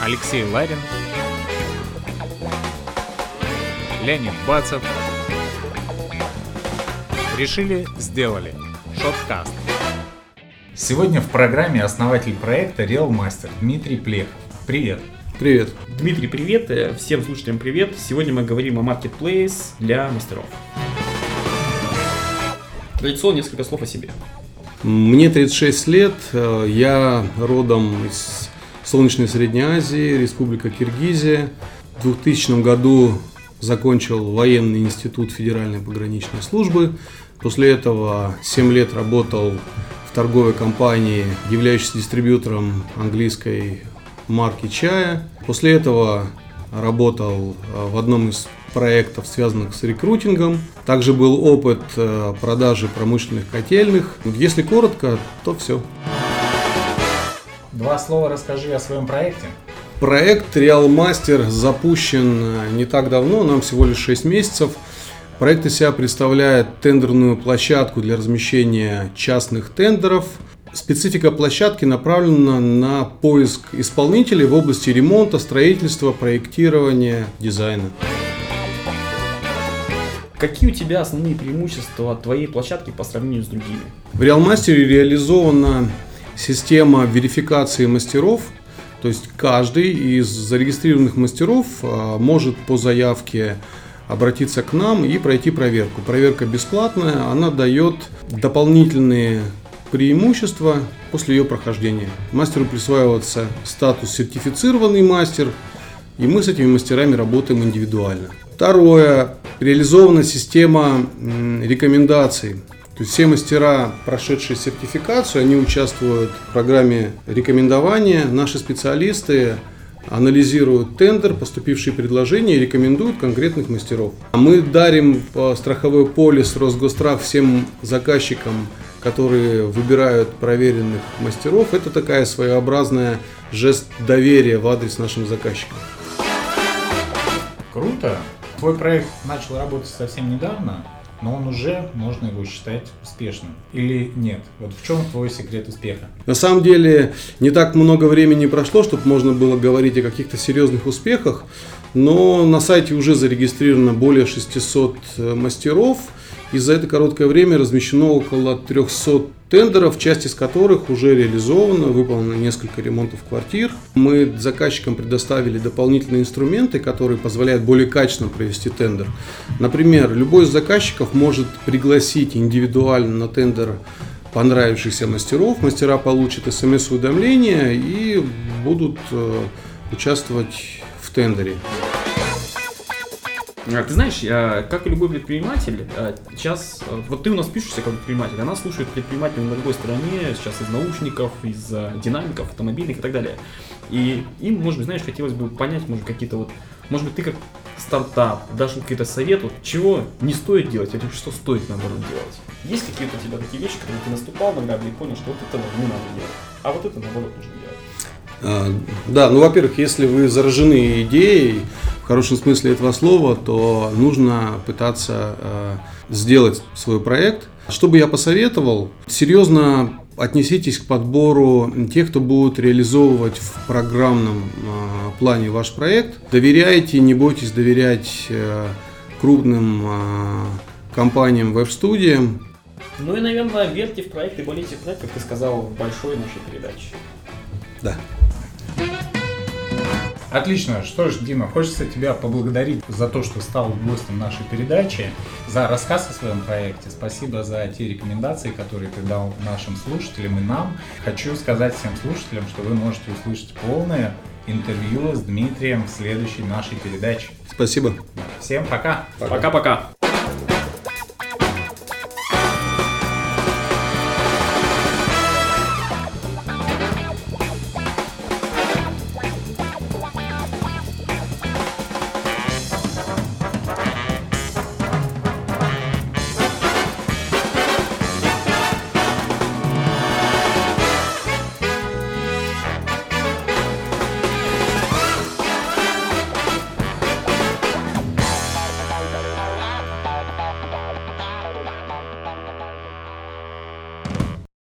Алексей Ларин, Леонид Бацев. Решили, сделали. Шоткаст. Сегодня в программе основатель проекта Real Master Дмитрий Плех. Привет. Привет. Дмитрий, привет. Э, Всем слушателям привет. Сегодня мы говорим о Marketplace для мастеров. Традиционно несколько слов о себе. Мне 36 лет, э, я родом из солнечной Средней Азии, Республика Киргизия. В 2000 году закончил военный институт Федеральной пограничной службы. После этого 7 лет работал в торговой компании, являющейся дистрибьютором английской марки чая. После этого работал э, в одном из проектов, связанных с рекрутингом. Также был опыт э, продажи промышленных котельных. Если коротко, то все. Два слова расскажи о своем проекте. Проект Real Master запущен э, не так давно, нам всего лишь 6 месяцев. Проект из себя представляет тендерную площадку для размещения частных тендеров. Специфика площадки направлена на поиск исполнителей в области ремонта, строительства, проектирования, дизайна. Какие у тебя основные преимущества твоей площадки по сравнению с другими? В Realmaster реализована система верификации мастеров, то есть каждый из зарегистрированных мастеров а, может по заявке обратиться к нам и пройти проверку. Проверка бесплатная, она дает дополнительные преимущества после ее прохождения. Мастеру присваивается статус сертифицированный мастер, и мы с этими мастерами работаем индивидуально. Второе, реализована система рекомендаций. То есть все мастера, прошедшие сертификацию, они участвуют в программе рекомендования. Наши специалисты анализируют тендер, поступившие предложения и рекомендуют конкретных мастеров. А Мы дарим страховой полис Росгострах всем заказчикам, которые выбирают проверенных мастеров. Это такая своеобразная жест доверия в адрес нашим заказчикам. Круто. Твой проект начал работать совсем недавно, но он уже, можно его считать, успешным. Или нет? Вот в чем твой секрет успеха? На самом деле не так много времени прошло, чтобы можно было говорить о каких-то серьезных успехах, но на сайте уже зарегистрировано более 600 мастеров, и за это короткое время размещено около 300 тендеров, часть из которых уже реализована, выполнено несколько ремонтов квартир. Мы заказчикам предоставили дополнительные инструменты, которые позволяют более качественно провести тендер. Например, любой из заказчиков может пригласить индивидуально на тендер понравившихся мастеров. Мастера получат смс-уведомления и будут э, участвовать в тендере. А, Ты знаешь, как и любой предприниматель, а, сейчас, а, вот ты у нас пишешься как предприниматель, а нас слушают предприниматели на другой стороне, сейчас из наушников, из динамиков, автомобильных и так далее. И им, может быть, знаешь, хотелось бы понять, может, какие-то вот, может быть, ты как стартап дашь какие-то советы, вот, чего не стоит делать, или что стоит, наоборот, делать. Есть какие-то у тебя такие вещи, которые ты наступал на и понял, что вот это не надо делать, а вот это, наоборот, нужно делать. Да, ну, во-первых, если вы заражены идеей, в хорошем смысле этого слова, то нужно пытаться э, сделать свой проект. Что бы я посоветовал? Серьезно отнеситесь к подбору тех, кто будет реализовывать в программном э, плане ваш проект. Доверяйте, не бойтесь доверять э, крупным компаниям, веб-студиям. Ну и, наверное, верьте в проект и болейте в проект, как ты сказал в большой нашей передаче. Да. Отлично. Что ж, Дима, хочется тебя поблагодарить за то, что стал гостем нашей передачи, за рассказ о своем проекте. Спасибо за те рекомендации, которые ты дал нашим слушателям и нам. Хочу сказать всем слушателям, что вы можете услышать полное интервью с Дмитрием в следующей нашей передаче. Спасибо. Всем пока! Пока-пока.